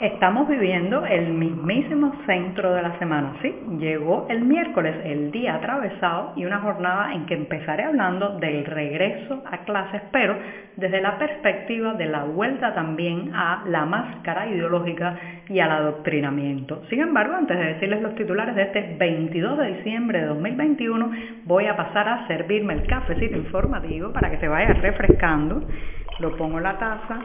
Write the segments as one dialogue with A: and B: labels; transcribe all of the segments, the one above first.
A: Estamos viviendo el mismísimo centro de la semana, ¿sí? Llegó el miércoles, el día atravesado y una jornada en que empezaré hablando del regreso a clases, pero desde la perspectiva de la vuelta también a la máscara ideológica y al adoctrinamiento. Sin embargo, antes de decirles los titulares de este 22 de diciembre de 2021, voy a pasar a servirme el cafecito informativo para que se vaya refrescando. Lo pongo en la taza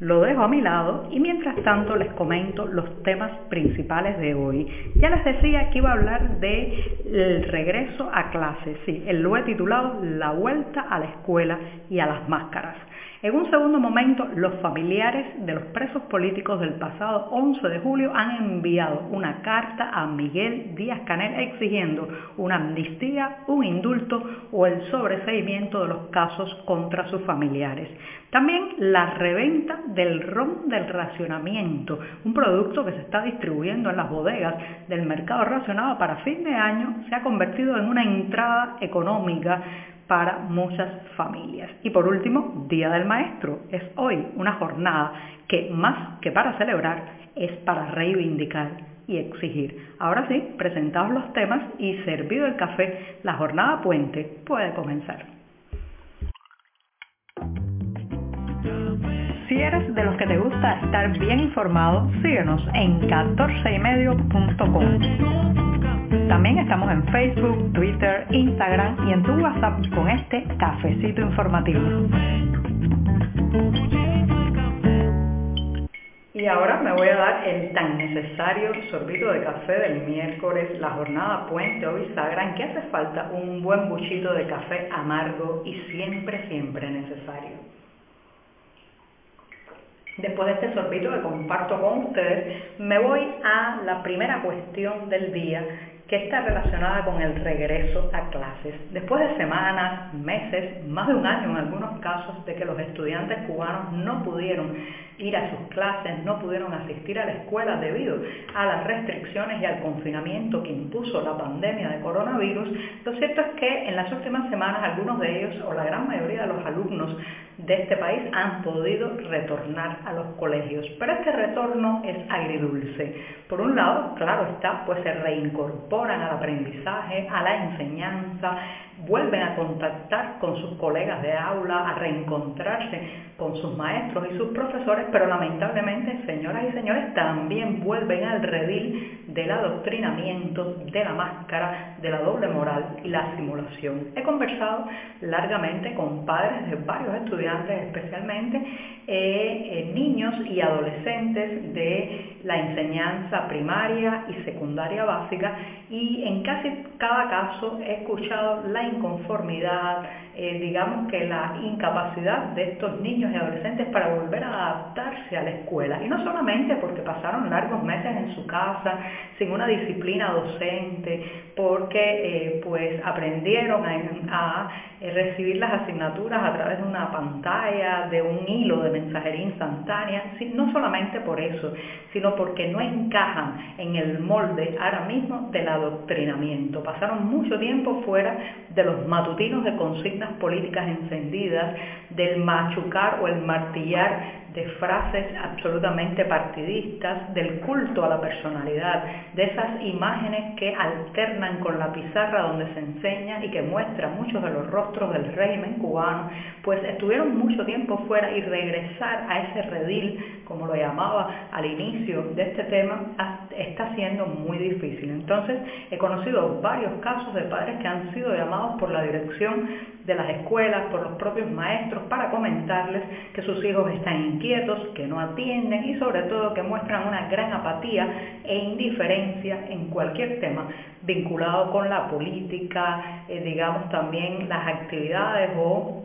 A: lo dejo a mi lado y mientras tanto les comento los temas principales de hoy. Ya les decía que iba a hablar del regreso a clases, sí, lo he titulado La vuelta a la escuela y a las máscaras. En un segundo momento, los familiares de los presos políticos del pasado 11 de julio han enviado una carta a Miguel Díaz Canel exigiendo una amnistía, un indulto o el sobreseimiento de los casos contra sus familiares. También la reventa del ron del racionamiento, un producto que se está distribuyendo en las bodegas del mercado racionado para fin de año, se ha convertido en una entrada económica para muchas familias. Y por último, Día del Maestro. Es hoy una jornada que más que para celebrar es para reivindicar y exigir. Ahora sí, presentados los temas y servido el café, la jornada puente puede comenzar. Si eres de los que te gusta estar bien informado, síguenos en 14ymedio.com. También estamos en Facebook, Twitter, Instagram y en tu WhatsApp con este cafecito informativo. Y ahora me voy a dar el tan necesario sorbito de café del miércoles, la jornada puente o bisagra, que hace falta un buen buchito de café amargo y siempre, siempre necesario. Después de este sorbito que comparto con ustedes, me voy a la primera cuestión del día que está relacionada con el regreso a clases. Después de semanas, meses, más de un año en algunos casos de que los estudiantes cubanos no pudieron ir a sus clases, no pudieron asistir a la escuela debido a las restricciones y al confinamiento que impuso la pandemia de coronavirus, lo cierto es que en las últimas semanas algunos de ellos o la gran mayoría de los alumnos de este país han podido retornar a los colegios. Pero este retorno es agridulce. Por un lado, claro está, pues se reincorporan al aprendizaje, a la enseñanza, vuelven a contactar con sus colegas de aula, a reencontrarse con sus maestros y sus profesores, pero lamentablemente, señoras y señores, también vuelven al redil del adoctrinamiento, de la máscara, de la doble moral y la simulación. He conversado largamente con padres de varios estudiantes, especialmente eh, eh, niños y adolescentes de la enseñanza primaria y secundaria básica, y en casi cada caso he escuchado la inconformidad, eh, digamos que la incapacidad de estos niños y adolescentes para volver a adaptarse a la escuela. Y no solamente porque pasaron largos meses en su casa, sin una disciplina docente, porque eh, pues aprendieron a, eh, recibir las asignaturas a través de una pantalla, de un hilo de mensajería instantánea, no solamente por eso, sino porque no encajan en el molde ahora mismo del adoctrinamiento. Pasaron mucho tiempo fuera de los matutinos de consignas políticas encendidas, del machucar o el martillar de frases absolutamente partidistas, del culto a la personalidad, de esas imágenes que alternan con la pizarra donde se enseña y que muestra muchos de los rostros del régimen cubano, pues estuvieron mucho tiempo fuera y regresar a ese redil, como lo llamaba al inicio de este tema, está siendo muy difícil. Entonces, he conocido varios casos de padres que han sido llamados por la dirección de las escuelas, por los propios maestros, para comentarles que sus hijos están inquietos, que no atienden y sobre todo que muestran una gran apatía e indiferencia en cualquier tema vinculado con la política, eh, digamos también las actividades o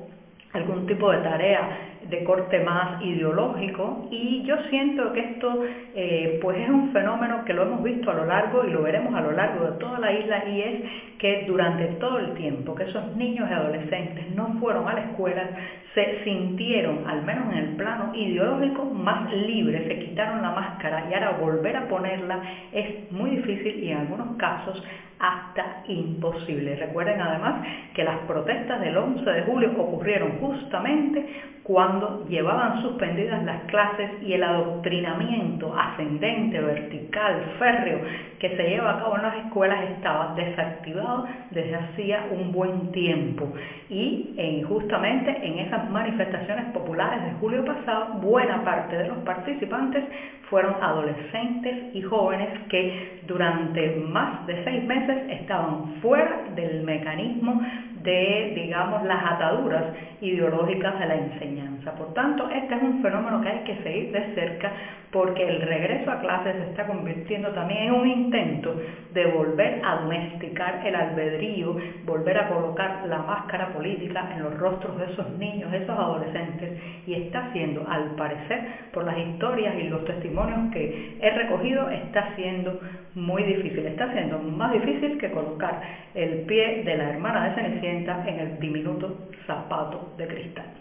A: algún tipo de tarea de corte más ideológico y yo siento que esto eh, pues es un fenómeno que lo hemos visto a lo largo y lo veremos a lo largo de toda la isla y es que durante todo el tiempo que esos niños y adolescentes no fueron a la escuela se sintieron, al menos en el plano ideológico, más libres, se quitaron la máscara y ahora volver a ponerla es muy difícil y en algunos casos hasta imposible. Recuerden además que las protestas del 11 de julio ocurrieron justamente cuando llevaban suspendidas las clases y el adoctrinamiento ascendente, vertical, férreo que se lleva a cabo en las escuelas estaba desactivado desde hacía un buen tiempo. Y en, justamente en esas manifestaciones populares de julio pasado, buena parte de los participantes fueron adolescentes y jóvenes que durante más de seis meses estaban fuera del mecanismo de, digamos, las ataduras ideológicas de la enseñanza. Por tanto, este es un fenómeno que hay que seguir de cerca porque el regreso a clases se está convirtiendo también en un intento de volver a domesticar el albedrío, volver a colocar la máscara política en los rostros de esos niños, de esos adolescentes, y está siendo, al parecer, por las historias y los testimonios que he recogido, está siendo muy difícil, está siendo más difícil que colocar el pie de la hermana de Cenicienta en el diminuto zapato de cristal.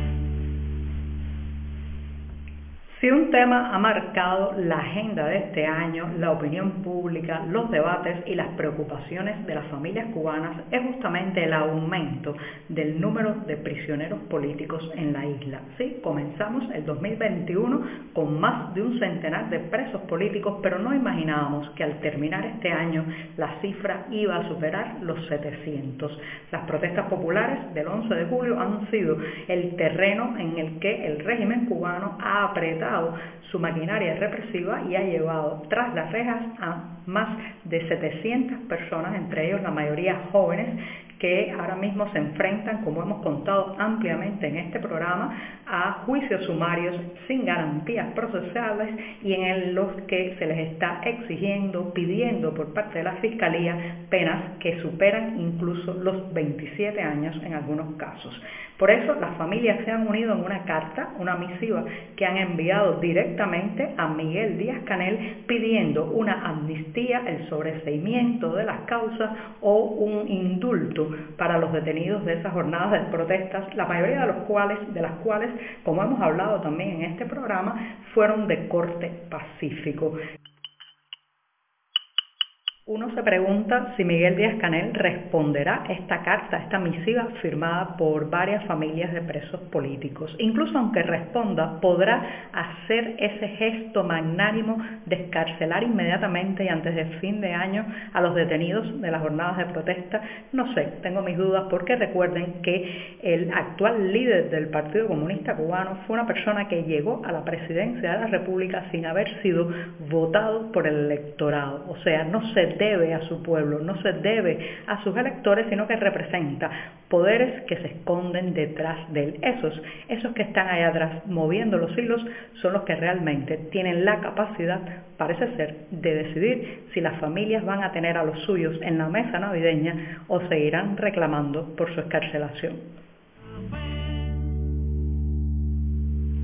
A: Si un tema ha marcado la agenda de este año, la opinión pública, los debates y las preocupaciones de las familias cubanas es justamente el aumento del número de prisioneros políticos en la isla. Sí, comenzamos el 2021 con más de un centenar de presos políticos, pero no imaginábamos que al terminar este año la cifra iba a superar los 700. Las protestas populares del 11 de julio han sido el terreno en el que el régimen cubano ha apretado su maquinaria represiva y ha llevado tras las rejas a más de 700 personas, entre ellos la mayoría jóvenes, que ahora mismo se enfrentan, como hemos contado ampliamente en este programa, a juicios sumarios sin garantías procesales y en los que se les está exigiendo, pidiendo por parte de la Fiscalía penas que superan incluso los 27 años en algunos casos. Por eso las familias se han unido en una carta, una misiva que han enviado directamente a Miguel Díaz Canel pidiendo una amnistía, el sobreseimiento de las causas o un indulto para los detenidos de esas jornadas de protestas, la mayoría de, los cuales, de las cuales, como hemos hablado también en este programa, fueron de corte pacífico. Uno se pregunta si Miguel Díaz Canel responderá esta carta, esta misiva firmada por varias familias de presos políticos. Incluso aunque responda, podrá hacer ese gesto magnánimo de escarcelar inmediatamente y antes del fin de año a los detenidos de las jornadas de protesta. No sé, tengo mis dudas porque recuerden que el actual líder del Partido Comunista Cubano fue una persona que llegó a la presidencia de la República sin haber sido votado por el electorado. O sea, no se debe a su pueblo, no se debe a sus electores, sino que representa poderes que se esconden detrás de él. Esos, esos que están allá atrás moviendo los hilos son los que realmente tienen la capacidad, parece ser, de decidir si las familias van a tener a los suyos en la mesa navideña o seguirán reclamando por su escarcelación.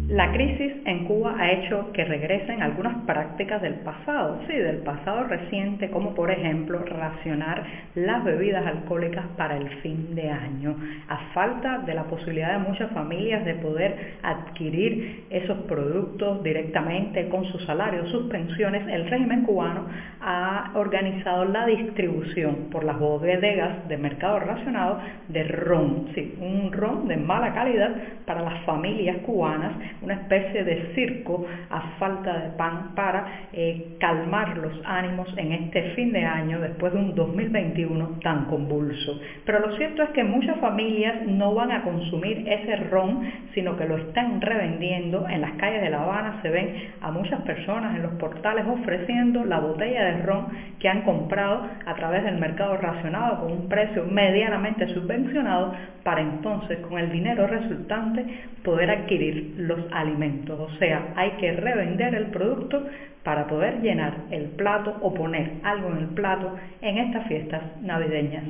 A: La crisis en Cuba ha hecho que regresen algunas prácticas del pasado, sí, del pasado reciente, como por ejemplo racionar las bebidas alcohólicas para el fin de año, a falta de la posibilidad de muchas familias de poder adquirir esos productos directamente con sus salarios, sus pensiones, el régimen cubano ha organizado la distribución por las bodegas de mercado racionado de ron, sí, un ron de mala calidad para las familias cubanas una especie de circo a falta de pan para eh, calmar los ánimos en este fin de año después de un 2021 tan convulso. Pero lo cierto es que muchas familias no van a consumir ese ron, sino que lo están revendiendo. En las calles de La Habana se ven a muchas personas en los portales ofreciendo la botella de ron que han comprado a través del mercado racionado con un precio medianamente subvencionado para entonces con el dinero resultante poder adquirir los alimentos. O sea, hay que revender el producto para poder llenar el plato o poner algo en el plato en estas fiestas navideñas.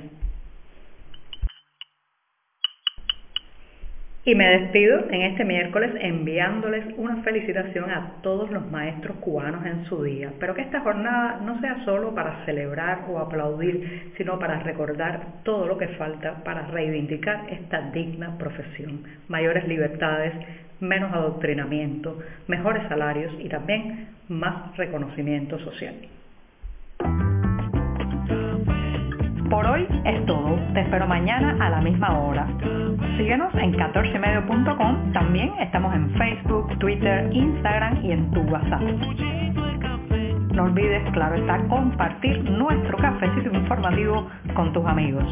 A: Y me despido en este miércoles enviándoles una felicitación a todos los maestros cubanos en su día, pero que esta jornada no sea solo para celebrar o aplaudir, sino para recordar todo lo que falta para reivindicar esta digna profesión. Mayores libertades, menos adoctrinamiento, mejores salarios y también más reconocimiento social. Por hoy es todo. Te espero mañana a la misma hora. Síguenos en 14medio.com. También estamos en Facebook, Twitter, Instagram y en tu WhatsApp. No olvides, claro está, compartir nuestro cafecito informativo con tus amigos.